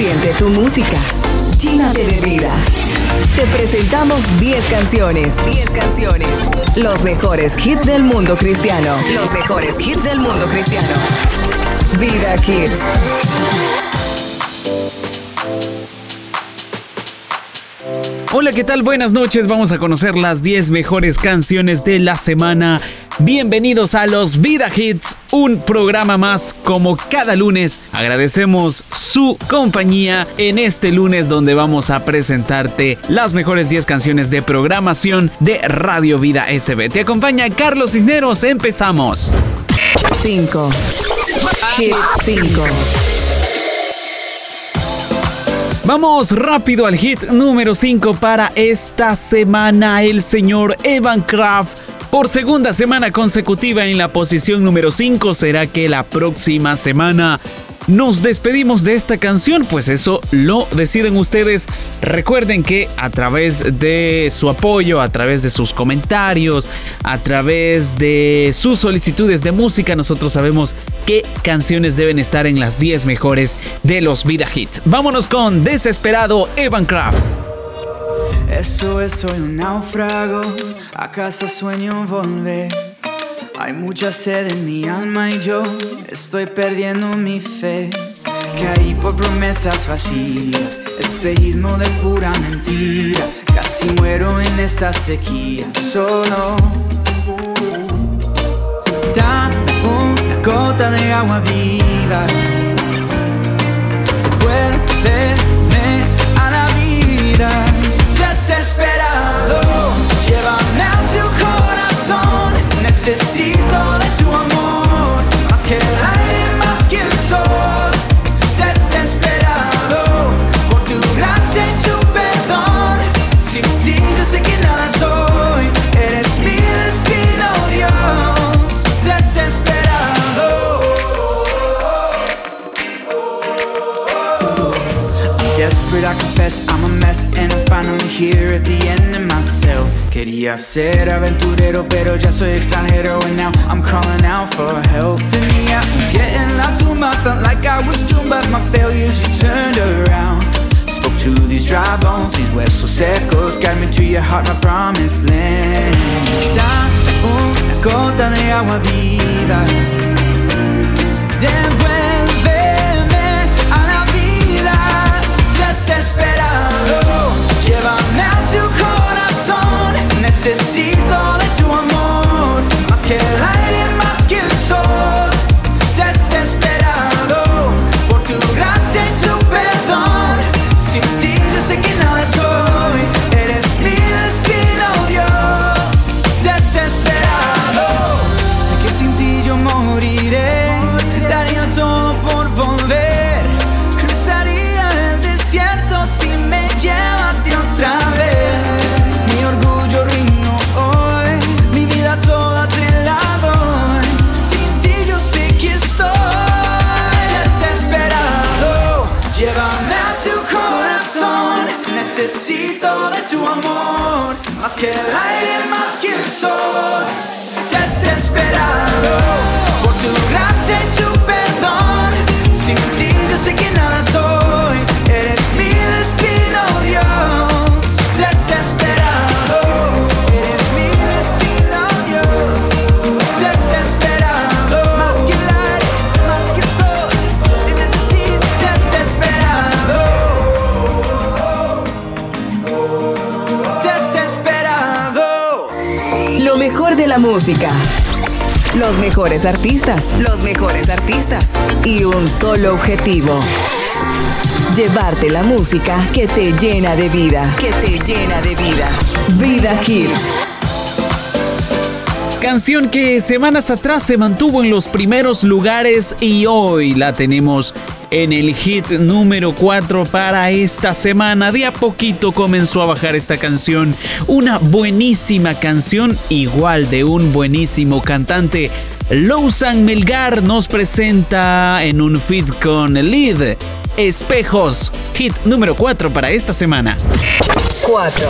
Siente tu música. Llénate de vida. Te presentamos 10 canciones. 10 canciones. Los mejores hits del mundo cristiano. Los mejores hits del mundo cristiano. Vida Kids. Hola, ¿qué tal? Buenas noches. Vamos a conocer las 10 mejores canciones de la semana. Bienvenidos a los Vida Hits, un programa más como cada lunes. Agradecemos su compañía en este lunes donde vamos a presentarte las mejores 10 canciones de programación de Radio Vida SB. Te acompaña Carlos Cisneros. Empezamos. 5. Hit 5. Vamos rápido al hit número 5 para esta semana. El señor Evan Kraft por segunda semana consecutiva en la posición número 5. ¿Será que la próxima semana nos despedimos de esta canción? Pues eso lo deciden ustedes. Recuerden que a través de su apoyo, a través de sus comentarios, a través de sus solicitudes de música, nosotros sabemos qué canciones deben estar en las 10 mejores de los Vida Hits. Vámonos con Desesperado Evan Craft. Eso es, soy un náufrago, acaso sueño volver. Hay mucha sed en mi alma y yo estoy perdiendo mi fe. Caí por promesas vacías, espejismo de pura mentira. Casi muero en esta sequía, solo. Da una gota de agua viva. Ser aventurero pero ya soy extranjero. And now I'm calling out for help. Tenía un pie en la tumba Felt like I was doomed But my failures you turned around. Spoke to these dry bones These huesos secos Guide me to your heart, my promised land. Da una gota de agua viva. Devuélveme Necesito de tu amor. Más que el Necesito de tu amor. Más que el aire, más que el sol. Desesperado música. Los mejores artistas. Los mejores artistas. Y un solo objetivo. Llevarte la música que te llena de vida. Que te llena de vida. Vida Kids. Canción que semanas atrás se mantuvo en los primeros lugares y hoy la tenemos en el hit número 4 para esta semana. De a poquito comenzó a bajar esta canción. Una buenísima canción, igual de un buenísimo cantante. Lousan Melgar nos presenta en un feat con Lead Espejos, hit número 4 para esta semana. 4.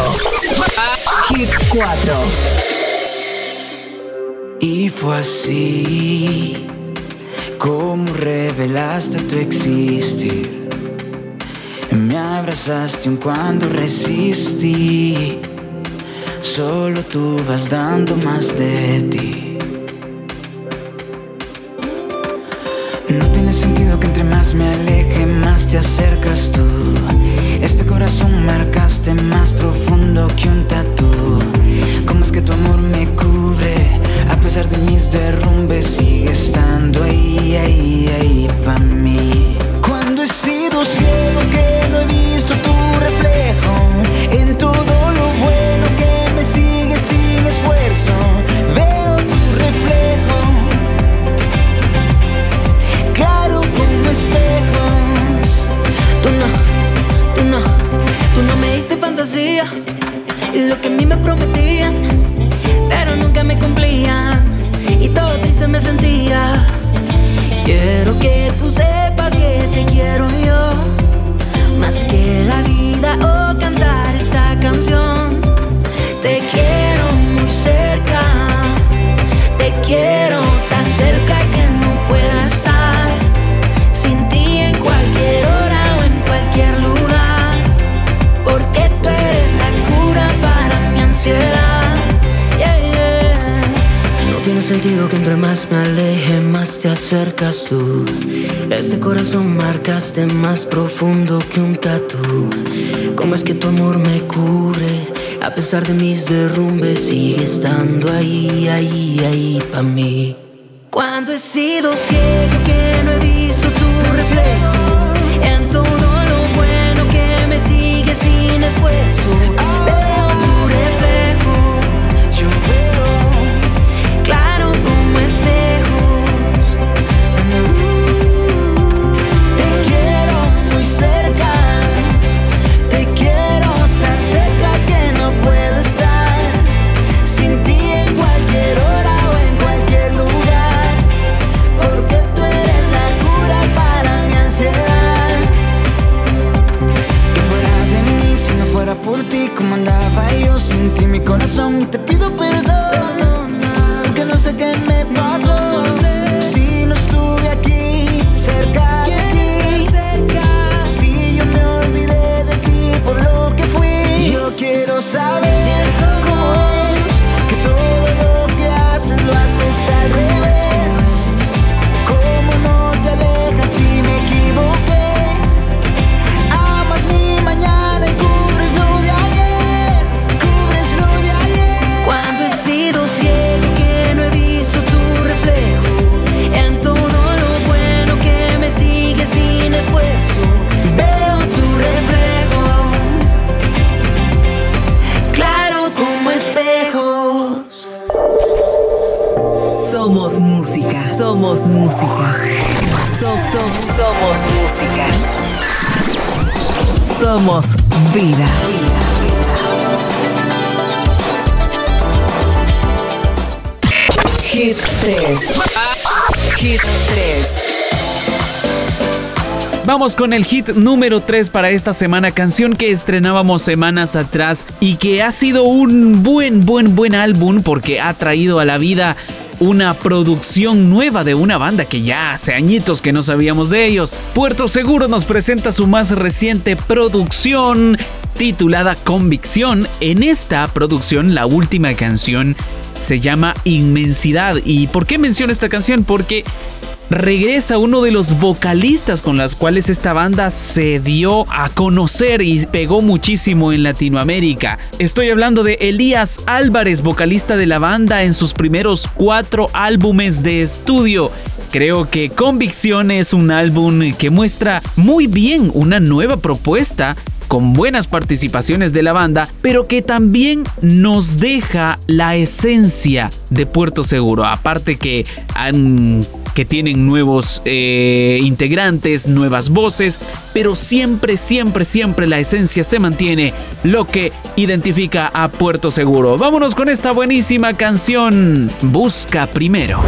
Hit 4. Y fue así como revelaste tu existir. Me abrazaste un cuando resistí. Solo tú vas dando más de ti. No tiene sentido que entre más me aleje, más te acercas tú. Este corazón marcaste más profundo que un tatu. ¿Cómo es que tu amor de mis derrumbes, sigue estando ahí, ahí, ahí para mí. Cuando he sido ciego que no he visto tu reflejo en todo lo bueno que me sigue sin esfuerzo, veo tu reflejo claro como espejos. Tú no, tú no, tú no me diste fantasía y lo que a mí me prometían, pero nunca me cumplían Quiero que tú sepas que te quiero yo, más que la vida o cantar esta canción. Sentido que entre más me aleje, más te acercas tú. Este corazón marcaste más profundo que un tatu. ¿Cómo es que tu amor me cubre? A pesar de mis derrumbes, sigue estando ahí, ahí, ahí para mí. Cuando he sido ciego que con el hit número 3 para esta semana, canción que estrenábamos semanas atrás y que ha sido un buen, buen, buen álbum porque ha traído a la vida una producción nueva de una banda que ya hace añitos que no sabíamos de ellos. Puerto Seguro nos presenta su más reciente producción titulada Convicción. En esta producción, la última canción se llama Inmensidad. ¿Y por qué menciono esta canción? Porque regresa uno de los vocalistas con las cuales esta banda se dio a conocer y pegó muchísimo en Latinoamérica. Estoy hablando de Elías Álvarez, vocalista de la banda en sus primeros cuatro álbumes de estudio. Creo que Convicción es un álbum que muestra muy bien una nueva propuesta con buenas participaciones de la banda, pero que también nos deja la esencia de Puerto Seguro. Aparte que han que tienen nuevos eh, integrantes, nuevas voces, pero siempre, siempre, siempre la esencia se mantiene, lo que identifica a Puerto Seguro. Vámonos con esta buenísima canción, Busca Primero.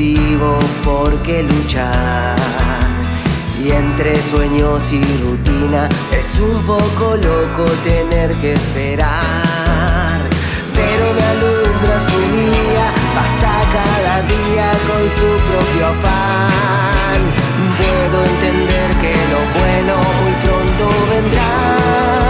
Motivo por qué luchar. Y entre sueños y rutina es un poco loco tener que esperar. Pero me alumbra su día, basta cada día con su propio afán. Puedo entender que lo bueno muy pronto vendrá.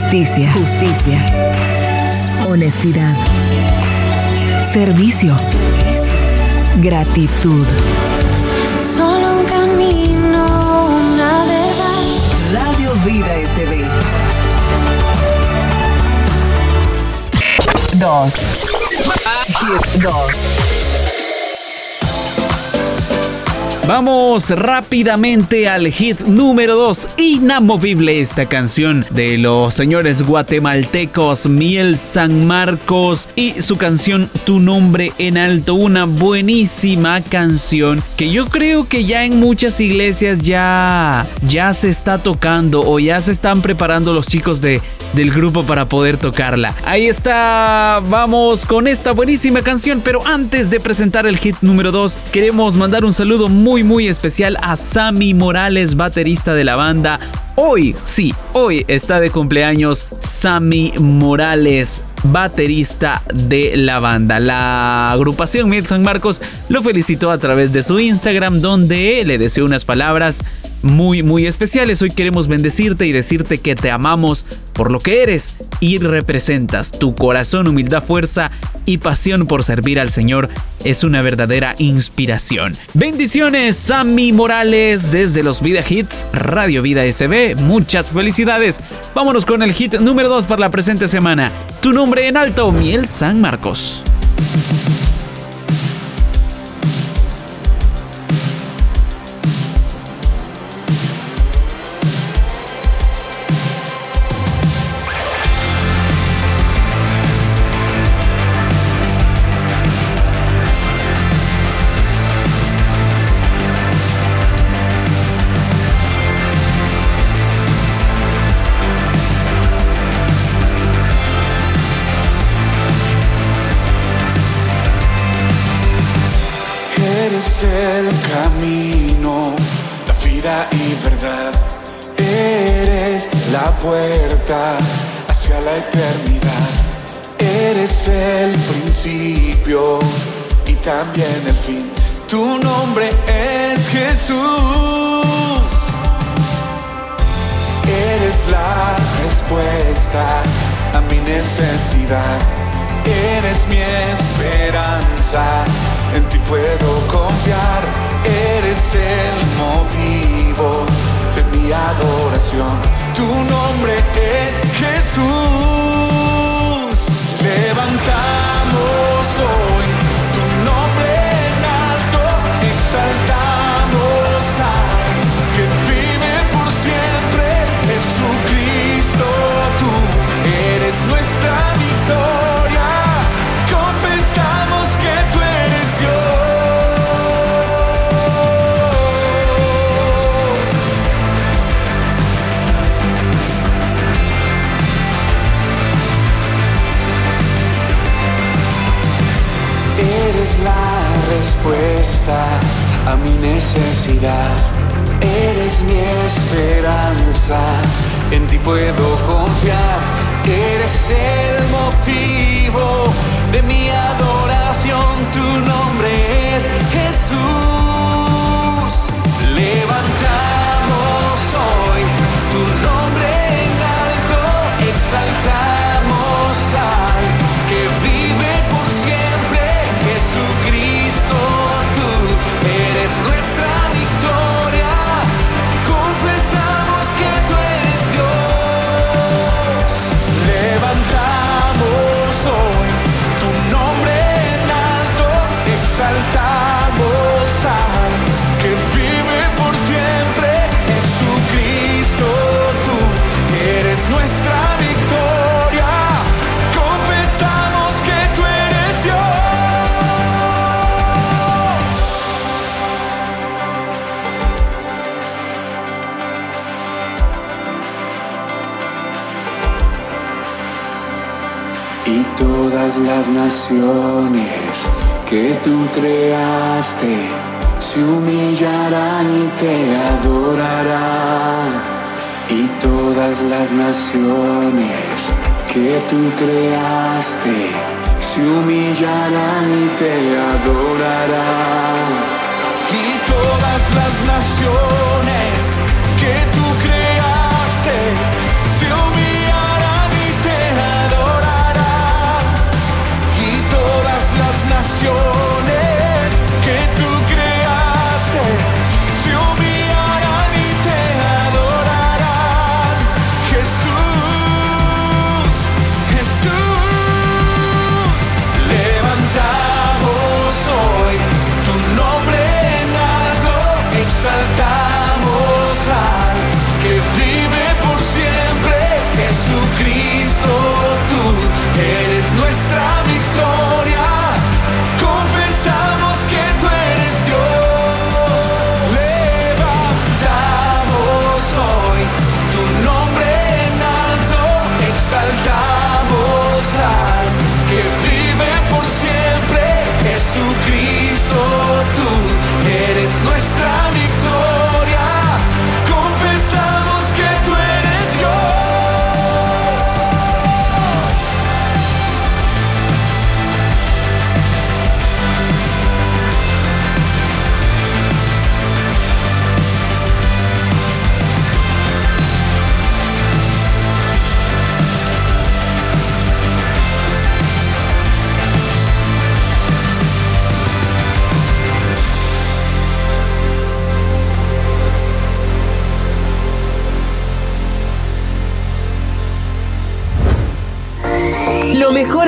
Justicia. Justicia. Honestidad. Servicio. Gratitud. Solo un camino, una verdad. Radio Vida SB. Dos. Hit. Vamos rápidamente al hit número 2, inamovible esta canción de los señores guatemaltecos Miel San Marcos y su canción Tu nombre en alto, una buenísima canción que yo creo que ya en muchas iglesias ya ya se está tocando o ya se están preparando los chicos de del grupo para poder tocarla. Ahí está, vamos con esta buenísima canción, pero antes de presentar el hit número 2, queremos mandar un saludo muy muy especial a Sammy Morales, baterista de la banda. Hoy, sí, hoy está de cumpleaños Sammy Morales, baterista de la banda. La agrupación Miel San Marcos lo felicitó a través de su Instagram donde le deseó unas palabras muy muy especiales. Hoy queremos bendecirte y decirte que te amamos por lo que eres y representas. Tu corazón, humildad, fuerza y pasión por servir al Señor es una verdadera inspiración. Bendiciones, Sammy Morales desde los Vida Hits, Radio Vida SB. Muchas felicidades. Vámonos con el hit número 2 para la presente semana. Tu nombre en alto, Miel San Marcos. Puerta hacia la eternidad. Eres el principio y también el fin. Tu nombre es Jesús. Eres la respuesta a mi necesidad. Eres mi esperanza, en ti puedo confiar. Eres el motivo de mi adoración. Tu nombre es Jesús. Levantamos a mi necesidad. Eres mi esperanza, en ti puedo confiar. Eres el motivo de mi adoración. Tu nombre es Jesús. Levantamos las naciones que tú creaste se humillarán y te adorarán. Y todas las naciones que tú creaste se humillarán y te adorarán. Y todas las naciones que tú las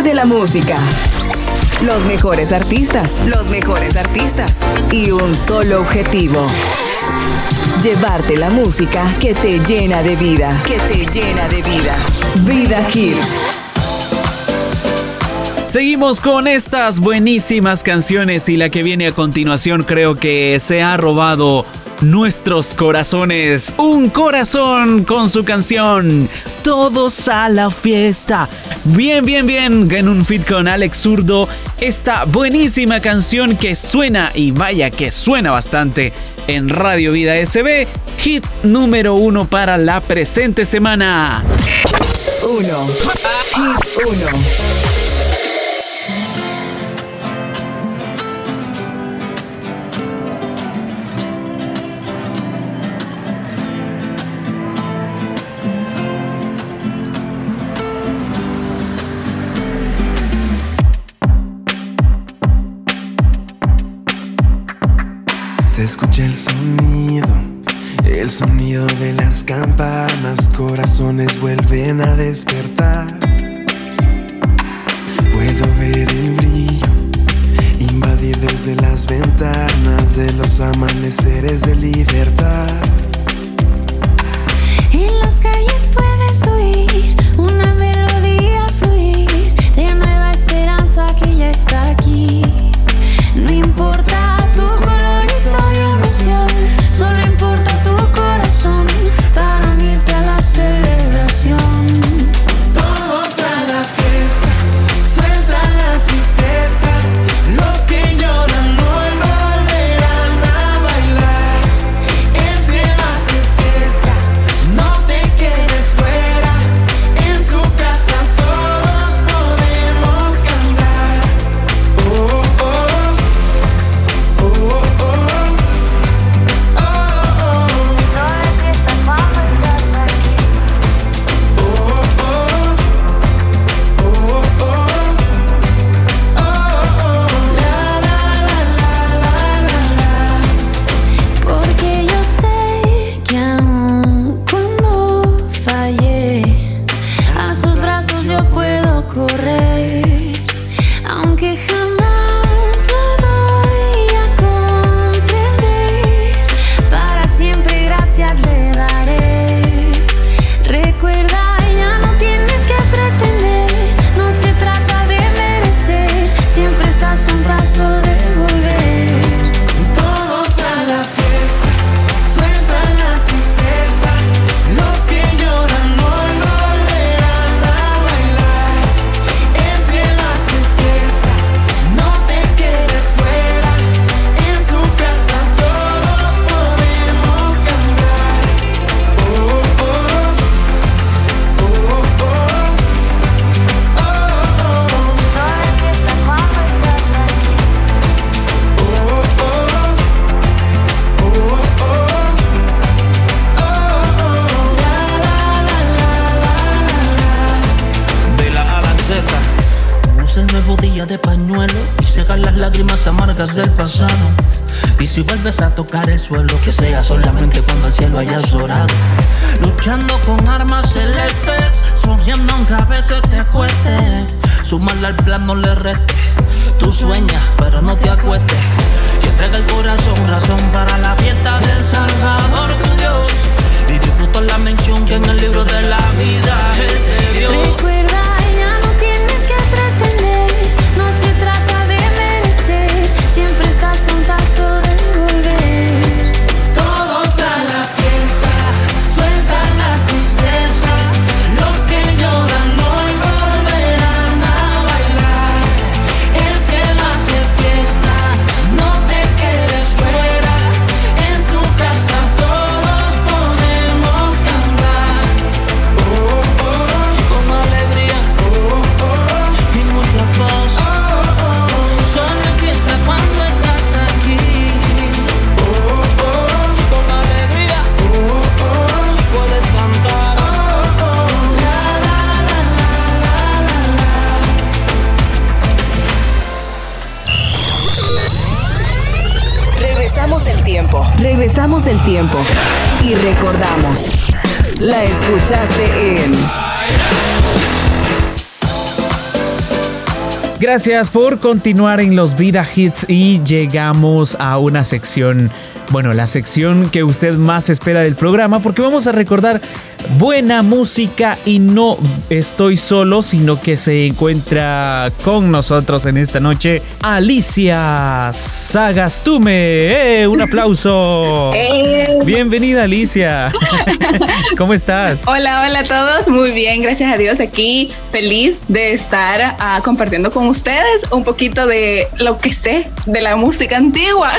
de la música. Los mejores artistas. Los mejores artistas. Y un solo objetivo. Llevarte la música que te llena de vida. Que te llena de vida. Vida Hits. Seguimos con estas buenísimas canciones y la que viene a continuación creo que se ha robado nuestros corazones. Un corazón con su canción Todos a la fiesta. Bien, bien, bien, en un fit con Alex Zurdo. Esta buenísima canción que suena y vaya que suena bastante en Radio Vida SB. Hit número uno para la presente semana. Uno. Hit uno. Campanas, corazones vuelven a despertar. Puedo ver el brillo, invadir desde las ventanas de los amaneceres de libertad. En las calles puedes oír una melodía fluir de nueva esperanza que ya está aquí. No del pasado. Y si vuelves a tocar el suelo, que sea solamente cuando el cielo hayas orado. Luchando con armas celestes, sonriendo aunque a veces te cueste. Sumarle al plan no le reste. Tú sueñas, pero no te acuestes. Y entrega el corazón, razón para la fiesta del Salvador, tu Dios. Y disfruta la mención que en el libro de la vida Él te dio. Regresamos el tiempo. Y recordamos. La escuchaste en Gracias por continuar en los Vida Hits y llegamos a una sección, bueno, la sección que usted más espera del programa porque vamos a recordar buena música y no estoy solo, sino que se encuentra con nosotros en esta noche Alicia Sagastume. ¡Eh! Un aplauso. Eh. Bienvenida Alicia. ¿Cómo estás? Hola, hola a todos. Muy bien, gracias a Dios. Aquí feliz de estar ah, compartiendo con ustedes un poquito de lo que sé de la música antigua.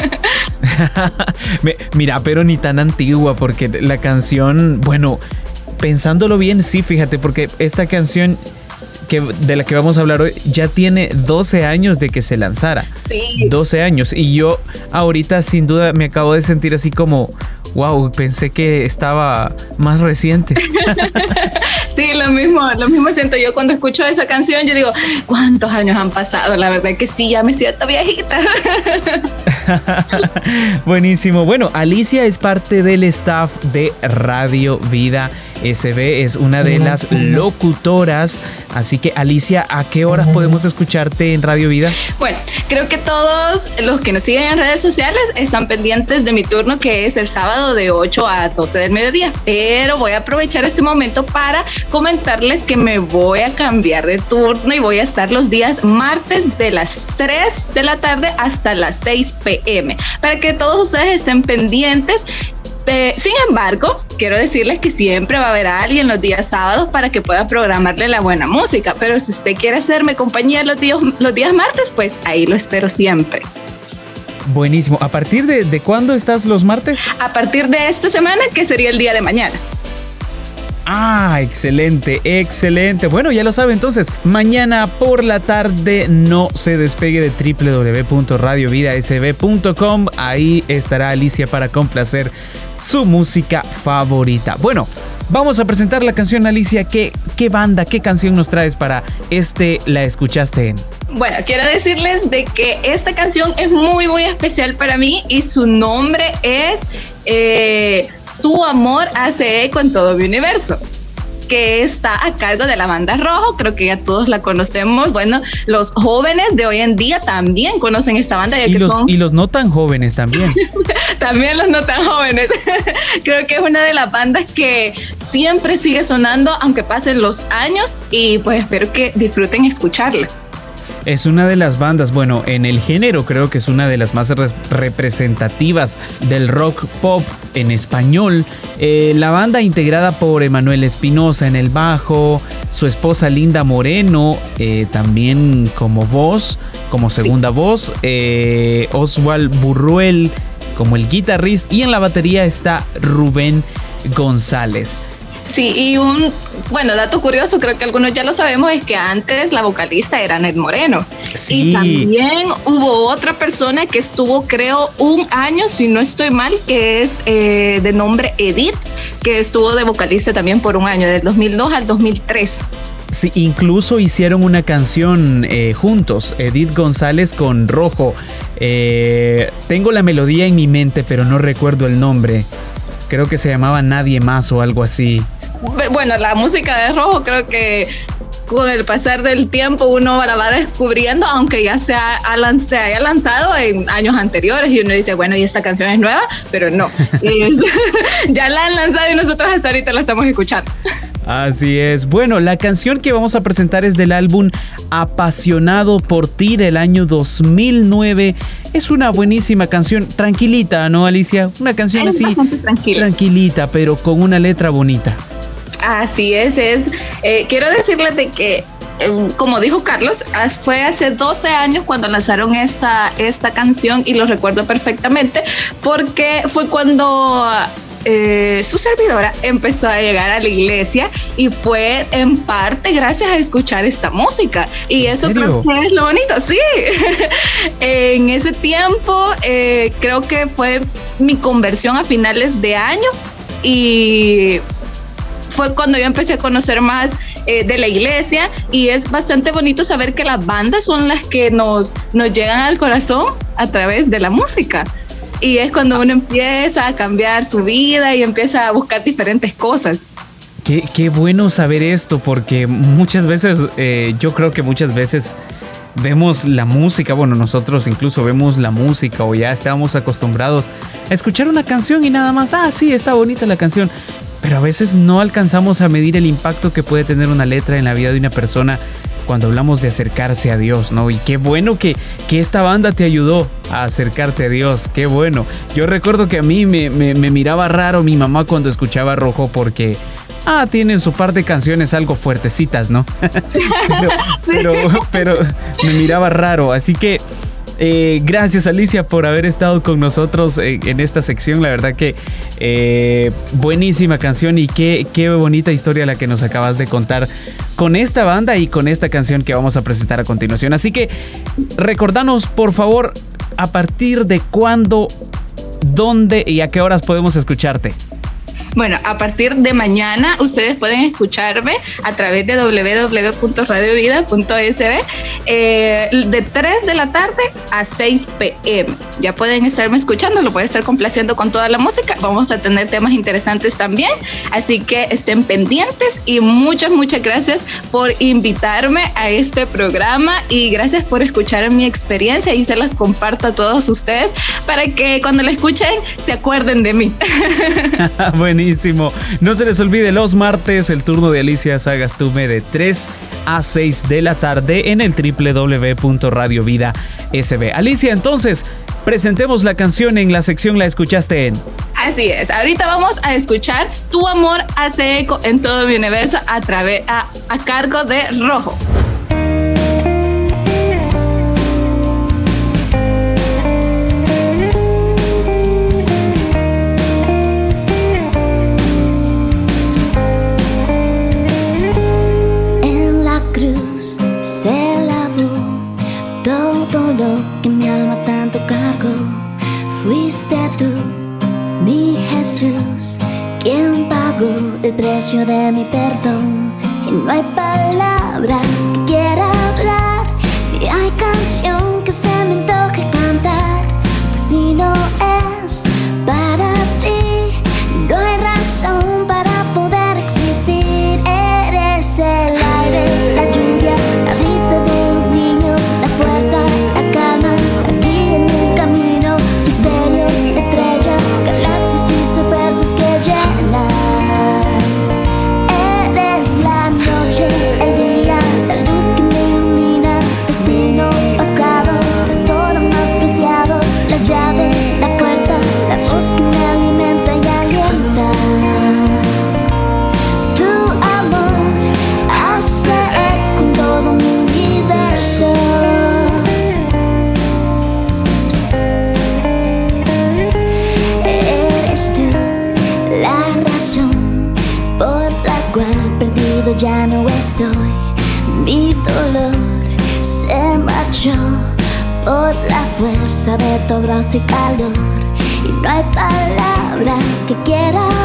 Mira, pero ni tan antigua, porque la canción, bueno, pensándolo bien, sí, fíjate, porque esta canción que, de la que vamos a hablar hoy ya tiene 12 años de que se lanzara. Sí. 12 años. Y yo ahorita sin duda me acabo de sentir así como, wow, pensé que estaba más reciente. Sí, lo mismo, lo mismo siento yo cuando escucho esa canción. Yo digo, ¿cuántos años han pasado? La verdad que sí, ya me siento viejita. Buenísimo. Bueno, Alicia es parte del staff de Radio Vida SB, es una de las locutoras. Así que Alicia, ¿a qué horas podemos escucharte en Radio Vida? Bueno, creo que todos los que nos siguen en redes sociales están pendientes de mi turno que es el sábado de 8 a 12 del mediodía. Pero voy a aprovechar este momento para comentarles que me voy a cambiar de turno y voy a estar los días martes de las 3 de la tarde hasta las 6 pm para que todos ustedes estén pendientes. Eh, sin embargo, quiero decirles que siempre va a haber alguien los días sábados para que pueda programarle la buena música. Pero si usted quiere hacerme compañía los días, los días martes, pues ahí lo espero siempre. Buenísimo. ¿A partir de, de cuándo estás los martes? A partir de esta semana, que sería el día de mañana. Ah, excelente, excelente. Bueno, ya lo sabe entonces, mañana por la tarde no se despegue de www.radiovidasb.com. Ahí estará Alicia para complacer su música favorita. Bueno, vamos a presentar la canción Alicia. ¿Qué, qué banda, qué canción nos traes para este La escuchaste en? Bueno, quiero decirles de que esta canción es muy, muy especial para mí y su nombre es eh, Tu amor hace eco en todo mi universo que está a cargo de la banda Rojo, creo que ya todos la conocemos. Bueno, los jóvenes de hoy en día también conocen esta banda, ya Y que los, son y los no tan jóvenes también. también los no tan jóvenes. Creo que es una de las bandas que siempre sigue sonando, aunque pasen los años, y pues espero que disfruten escucharla. Es una de las bandas, bueno, en el género creo que es una de las más res- representativas del rock pop en español. Eh, la banda integrada por Emanuel Espinosa en el bajo, su esposa Linda Moreno eh, también como voz, como segunda voz, eh, Oswald Burruel como el guitarrista y en la batería está Rubén González. Sí, y un, bueno, dato curioso, creo que algunos ya lo sabemos, es que antes la vocalista era Ned Moreno. Sí. Y también hubo otra persona que estuvo, creo, un año, si no estoy mal, que es eh, de nombre Edith, que estuvo de vocalista también por un año, del 2002 al 2003. Sí, incluso hicieron una canción eh, juntos, Edith González con Rojo. Eh, tengo la melodía en mi mente, pero no recuerdo el nombre. Creo que se llamaba Nadie más o algo así. Bu- Bueno, la música de Rojo creo que con el pasar del tiempo uno la va descubriendo, aunque ya se, ha- se haya lanzado en años anteriores y uno dice, bueno, y esta canción es nueva, pero no. Es- ya la han lanzado y nosotros hasta ahorita la estamos escuchando. Así es. Bueno, la canción que vamos a presentar es del álbum Apasionado por ti del año 2009. Es una buenísima canción, tranquilita, ¿no, Alicia? Una canción Es así tranquila. tranquilita, pero con una letra bonita. Así es, es. eh, quiero decirles de que, eh, como dijo Carlos, fue hace 12 años cuando lanzaron esta, esta canción y lo recuerdo perfectamente porque fue cuando eh, su servidora empezó a llegar a la iglesia y fue en parte gracias a escuchar esta música. Y ¿En eso serio? creo que es lo bonito, sí. en ese tiempo eh, creo que fue mi conversión a finales de año y fue cuando yo empecé a conocer más eh, de la iglesia y es bastante bonito saber que las bandas son las que nos, nos llegan al corazón a través de la música. Y es cuando uno empieza a cambiar su vida y empieza a buscar diferentes cosas. Qué, qué bueno saber esto, porque muchas veces, eh, yo creo que muchas veces vemos la música, bueno, nosotros incluso vemos la música o ya estamos acostumbrados a escuchar una canción y nada más, ah, sí, está bonita la canción. Pero a veces no alcanzamos a medir el impacto que puede tener una letra en la vida de una persona cuando hablamos de acercarse a Dios, ¿no? Y qué bueno que, que esta banda te ayudó a acercarte a Dios, qué bueno. Yo recuerdo que a mí me, me, me miraba raro mi mamá cuando escuchaba Rojo porque ah, tienen su par de canciones algo fuertecitas, ¿no? pero, pero, pero, me miraba raro, así que eh, gracias Alicia por haber estado con nosotros eh, en esta sección. La verdad que eh, buenísima canción y qué, qué bonita historia la que nos acabas de contar con esta banda y con esta canción que vamos a presentar a continuación. Así que recordanos por favor a partir de cuándo, dónde y a qué horas podemos escucharte. Bueno, a partir de mañana ustedes pueden escucharme a través de www.radiovida.sb eh, de 3 de la tarde a 6 pm. Ya pueden estarme escuchando, lo pueden estar complaciendo con toda la música. Vamos a tener temas interesantes también, así que estén pendientes y muchas, muchas gracias por invitarme a este programa y gracias por escuchar mi experiencia y se las comparto a todos ustedes para que cuando la escuchen se acuerden de mí. Buenísimo. No se les olvide los martes el turno de Alicia Sagastume de 3 a 6 de la tarde en el www.radiovida.sb. Alicia, entonces, presentemos la canción en la sección La escuchaste en. Así es, ahorita vamos a escuchar Tu amor hace eco en todo mi universo a, través, a, a cargo de Rojo. Pagó el precio de mi perdón. Y no hay palabra que quiera hablar, ni hay canción que se me abrazo y calor. Y no hay palabra que quiera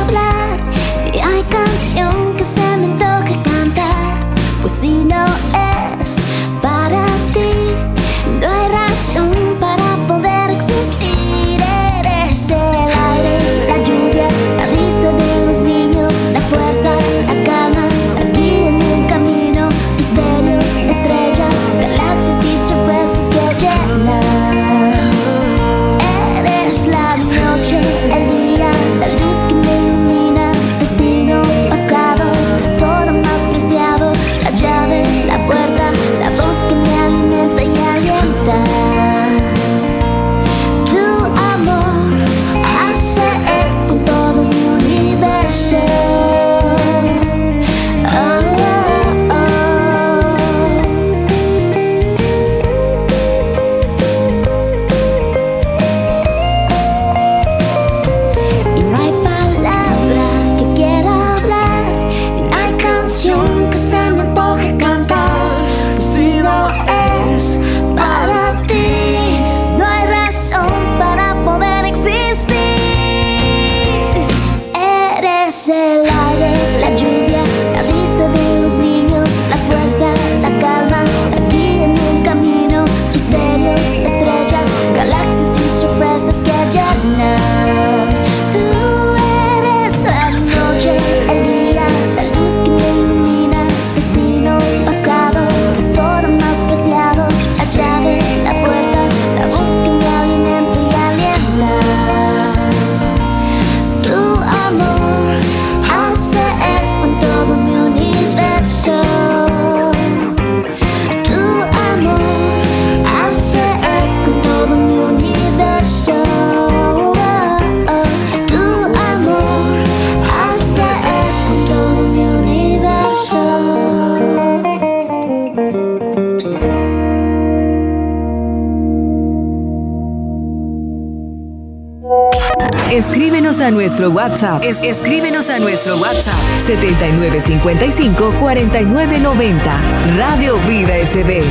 WhatsApp. Es, escríbenos a nuestro WhatsApp 7955-4990. Radio Vida SB.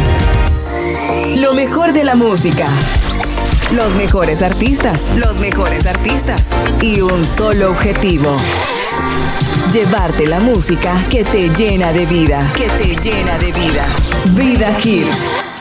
Lo mejor de la música. Los mejores artistas. Los mejores artistas. Y un solo objetivo. Llevarte la música que te llena de vida. Que te llena de vida. Vida Hits.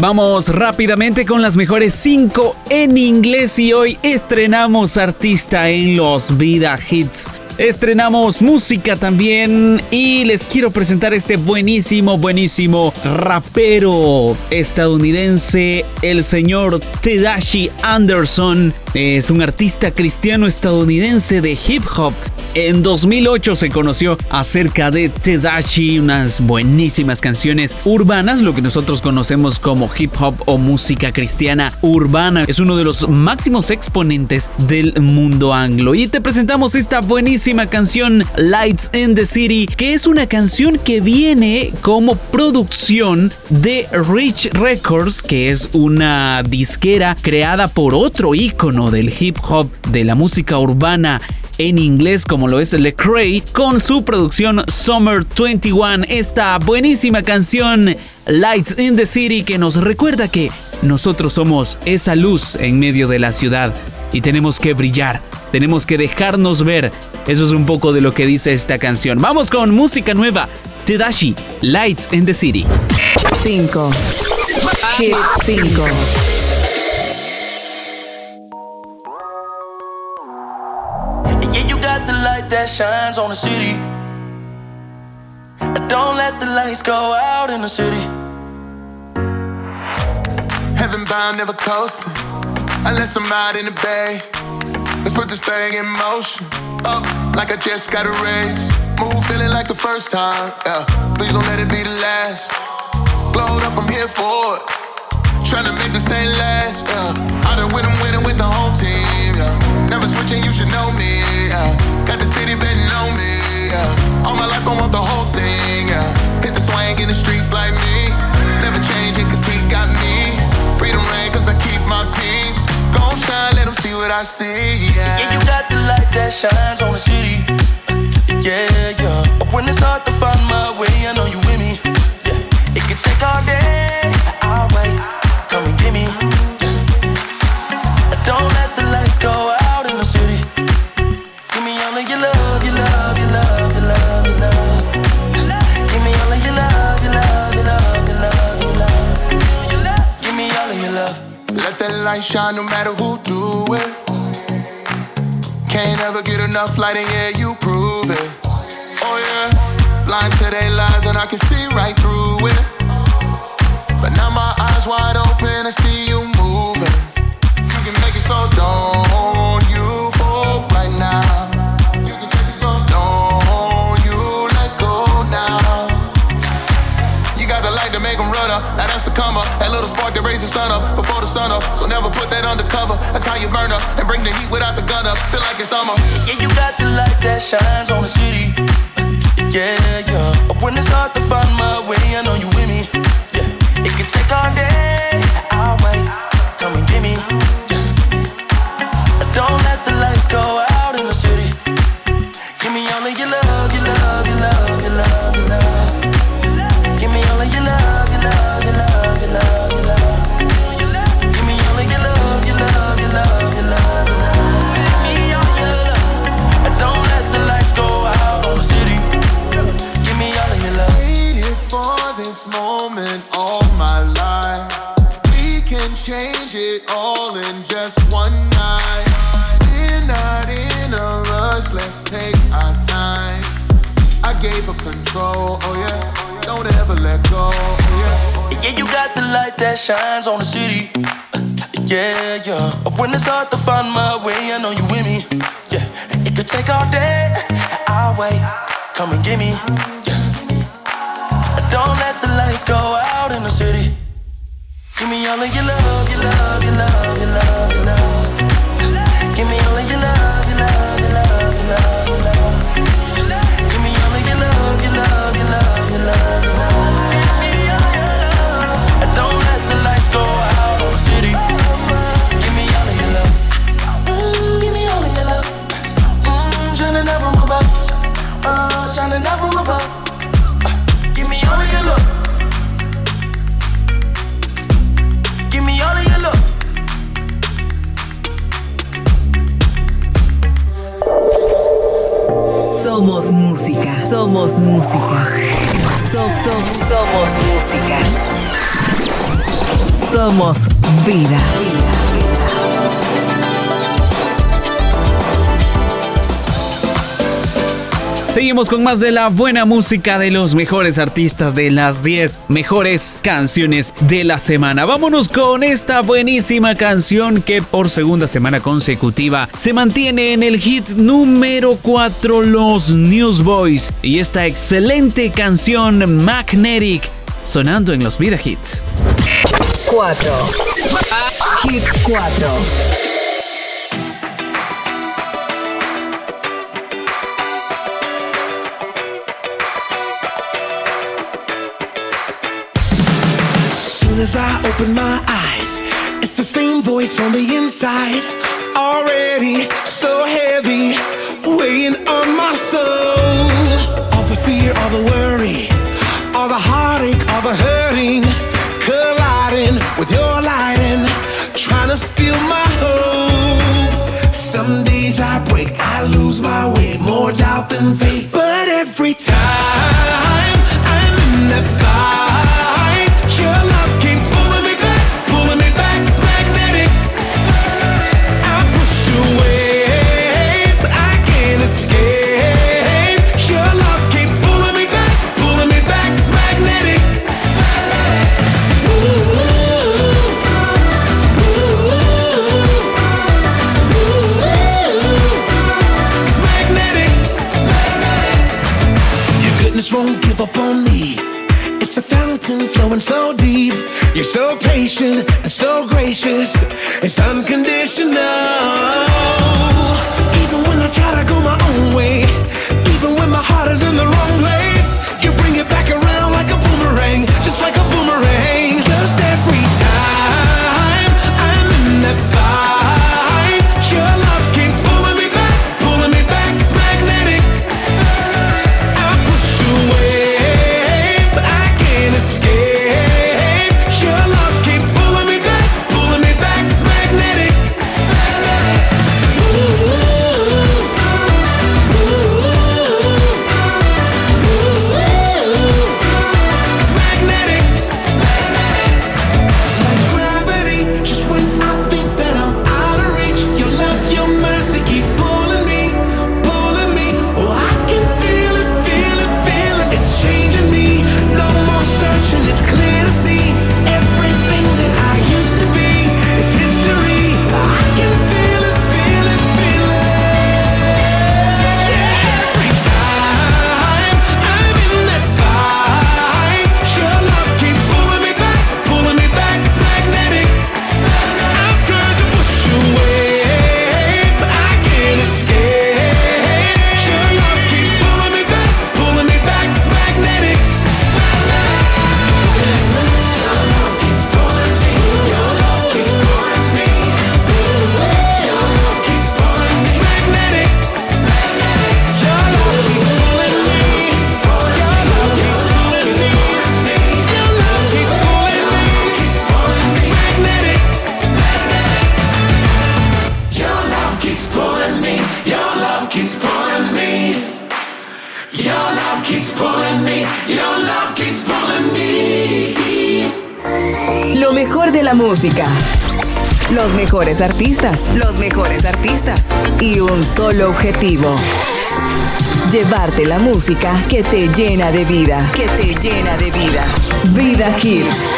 Vamos rápidamente con las mejores 5 en inglés y hoy estrenamos artista en los Vida Hits. Estrenamos música también y les quiero presentar este buenísimo, buenísimo rapero estadounidense, el señor Tedaschi Anderson. Es un artista cristiano estadounidense de hip hop en 2008 se conoció acerca de Tedaschi, unas buenísimas canciones urbanas, lo que nosotros conocemos como hip hop o música cristiana urbana. Es uno de los máximos exponentes del mundo anglo. Y te presentamos esta buenísima canción Lights in the City, que es una canción que viene como producción de Rich Records, que es una disquera creada por otro ícono del hip hop, de la música urbana en inglés como lo es Lecrae con su producción Summer 21, esta buenísima canción Lights in the City que nos recuerda que nosotros somos esa luz en medio de la ciudad y tenemos que brillar, tenemos que dejarnos ver. Eso es un poco de lo que dice esta canción. Vamos con música nueva. Tadashi, Lights in the City. 5. Hit 5. Yeah, you got the light that shines on the city. Don't let the lights go out in the city. Heaven bound, never coasting. Unless I'm out in the bay. Let's put this thing in motion. Up like I just got a raise. Move feeling like the first time. Yeah. Please don't let it be the last. Glowed up, I'm here for it. Tryna make this thing last. Yeah. What I see. Yeah. Yeah, you got the light that shines on the city. Yeah, yeah. But when it's hard to find my way, I know you with me. Yeah. It could take all day. I'll wait. Come and get me. Yeah. Don't let the lights go out in the city. Give me all of your love, your love, your love, your love, your love. Give me all of your love, your love, your love, your love, your love. Give me all of your love. Let that light shine no matter who. Can't ever get enough light and yeah, you prove it. Oh yeah, blind to their lies and I can see right through it. But now my eyes wide open, I see sun up. So never put that undercover. That's how you burn up and bring the heat without the gun up. Feel like it's summer. Yeah, you got the light that shines on the city. Yeah, yeah. When it's hard to find my way, I know you with me. Yeah. It could take all day. But when it's hard to find my way, I know you with me. Yeah, it could take all day. I'll wait. Come and get me. Somos música. Somos vida. Seguimos con más de la buena música de los mejores artistas de las 10 mejores canciones de la semana. Vámonos con esta buenísima canción que por segunda semana consecutiva se mantiene en el hit número 4 Los Newsboys y esta excelente canción Magnetic sonando en los Vida Hits. 4. Hit 4. As I open my eyes, it's the same voice on the inside. Already so heavy, weighing on my soul. All the fear, all the worry, all the heartache, all the hurting, colliding with your lighting, trying to steal my hope. Some days I break, I lose my way, more doubt than faith. But every time I'm in that fight, fountain flowing so deep. You're so patient and so gracious. It's unconditional. Even when I try to go my own way, even when my heart is in the wrong place, la música. Los mejores artistas. Los mejores artistas. Y un solo objetivo. Llevarte la música que te llena de vida. Que te llena de vida. Vida Hits.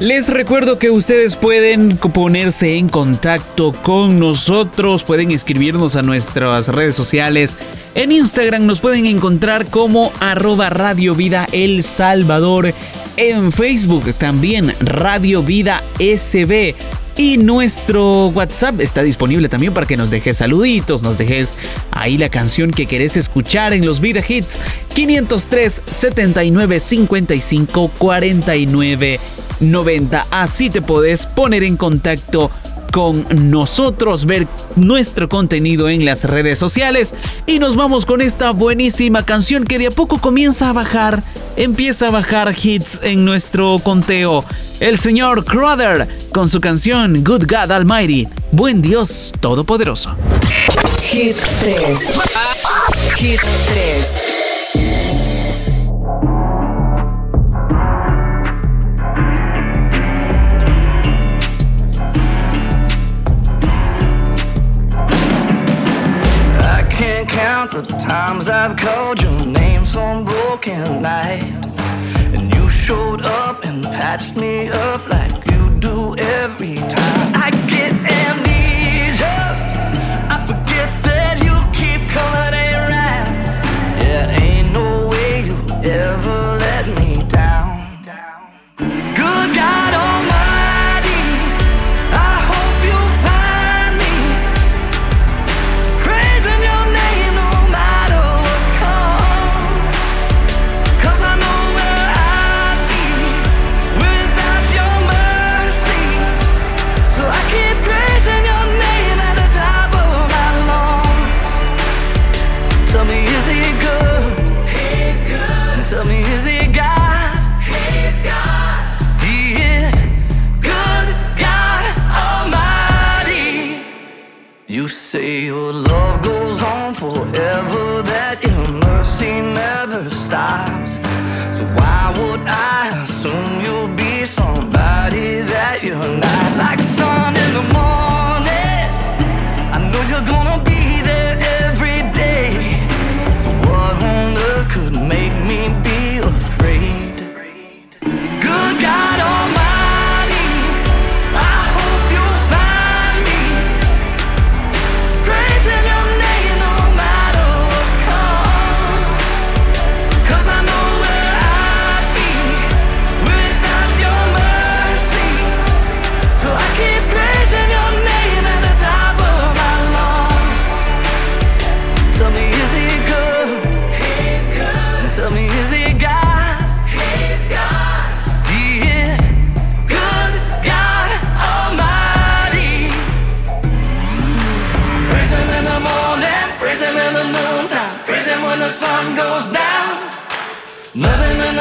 Les recuerdo que ustedes pueden ponerse en contacto con nosotros, pueden escribirnos a nuestras redes sociales. En Instagram nos pueden encontrar como arroba Radio Vida El Salvador. En Facebook también Radio Vida SB. Y nuestro WhatsApp está disponible también para que nos dejes saluditos, nos dejes ahí la canción que querés escuchar en los Vida Hits 503 79 55 49 90. Así te podés poner en contacto con nosotros, ver nuestro contenido en las redes sociales y nos vamos con esta buenísima canción que de a poco comienza a bajar, empieza a bajar hits en nuestro conteo. El señor Crowder con su canción Good God Almighty, Buen Dios Todopoderoso. Hit 3. Hit 3. The times I've called your name some broken night. And you showed up and patched me up like you do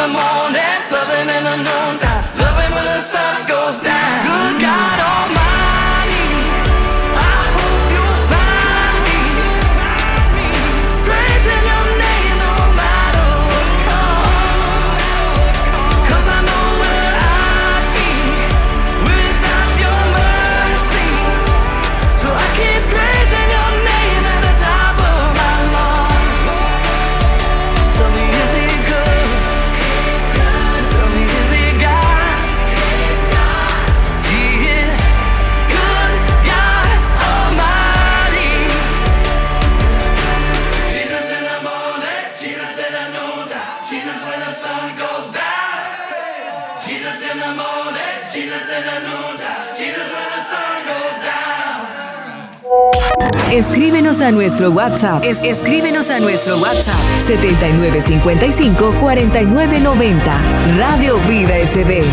morning, him in the noontime, love him when the sun goes down. Escríbenos a nuestro WhatsApp. Es, escríbenos a nuestro WhatsApp 7955-4990. Radio Vida SB.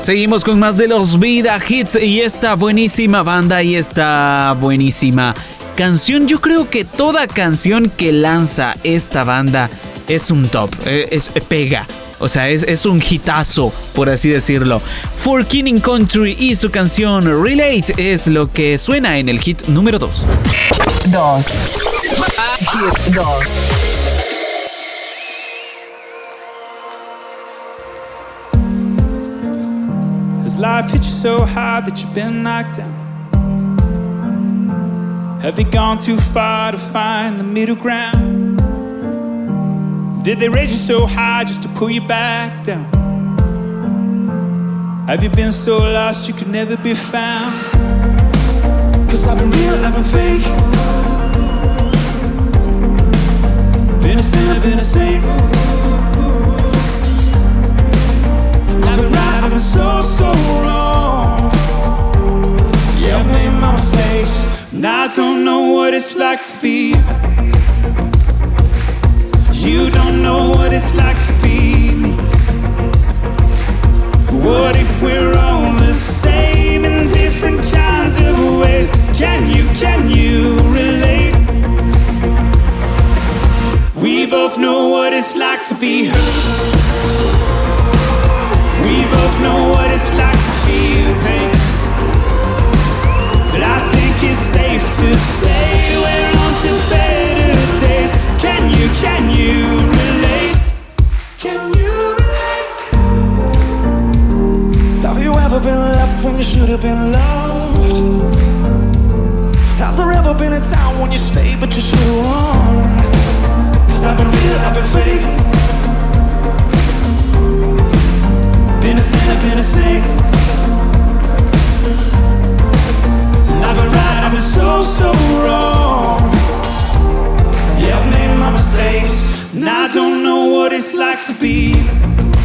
Seguimos con más de los Vida Hits y esta buenísima banda y esta buenísima canción. Yo creo que toda canción que lanza esta banda es un top, eh, es, pega. O sea, es, es un hitazo, por así decirlo. For King Country y su canción Relate es lo que suena en el hit número 2. 2. Hit 2. Has life hit you so hard that you've been knocked down? Have they gone too far to find the middle ground? Did they raise you so high just to pull you back down? Have you been so lost you could never be found? Cause I've been real, I've been fake. Been a sinner, been a saint. I've been right, I've been so, so wrong. Yeah, I've made my mistakes. Now I don't know what it's like to be you don't know what it's like to be me. What if we're all the same in different kinds of ways? Can you, can you relate? We both know what it's like to be hurt. We both know what it's like to feel pain. But I think it's safe to say we're on to bed. Loved. Has there ever been a time when you stayed but you should've run? Cause I've been real, I've been fake. Been a sinner, been a saint. And I've been right, I've been so, so wrong. Yeah, I've made my mistakes. And I don't know what it's like to be.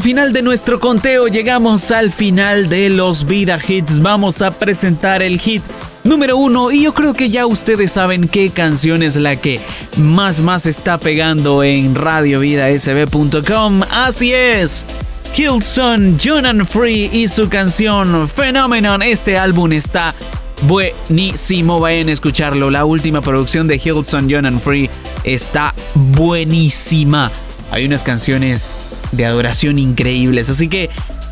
Al final de nuestro conteo, llegamos al final de los Vida Hits. Vamos a presentar el hit número uno y yo creo que ya ustedes saben qué canción es la que más más está pegando en radiovidasb.com. Así es. Hillson, John and Free y su canción Phenomenon. Este álbum está buenísimo. Vayan a escucharlo. La última producción de Hillson, John and Free está buenísima. Hay unas canciones de adoración increíbles. Así que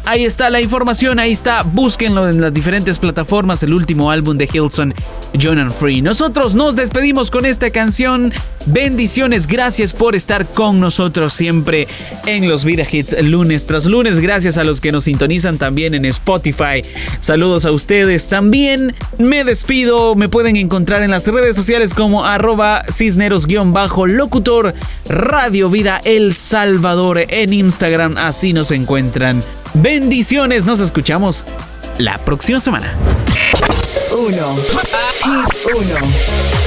ahí está la información, ahí está. Búsquenlo en las diferentes plataformas, el último álbum de Hillson, John and Free. Nosotros nos despedimos con esta canción. Bendiciones, gracias por estar con nosotros siempre en los Vida Hits lunes tras lunes. Gracias a los que nos sintonizan también en Spotify. Saludos a ustedes. También me despido. Me pueden encontrar en las redes sociales como arroba cisneros-locutor Radio Vida El Salvador en Instagram. Así nos encuentran. Bendiciones. Nos escuchamos la próxima semana. 1. Hit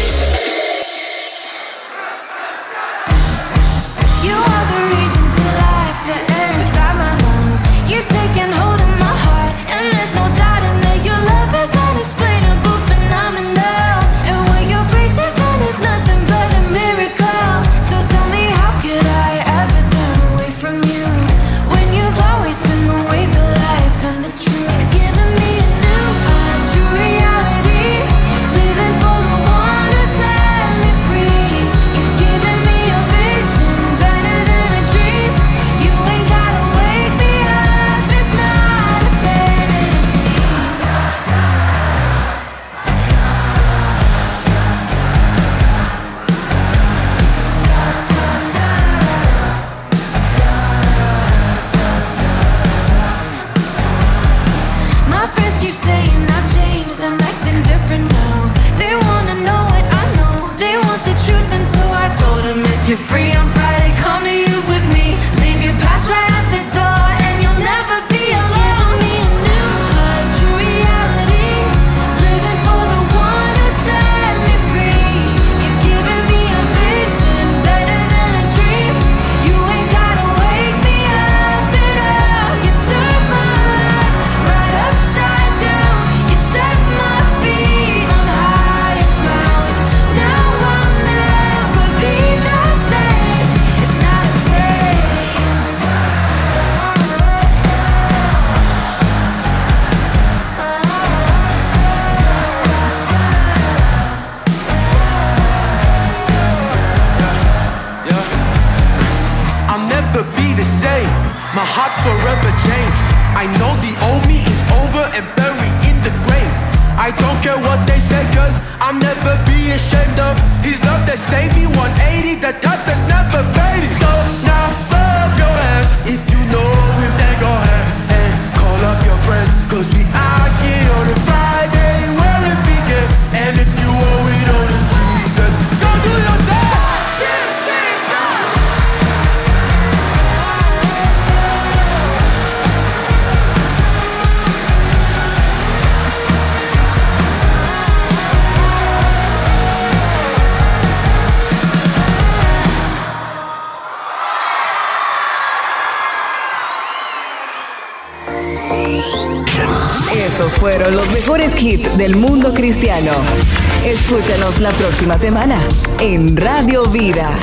la próxima semana en Radio Vida.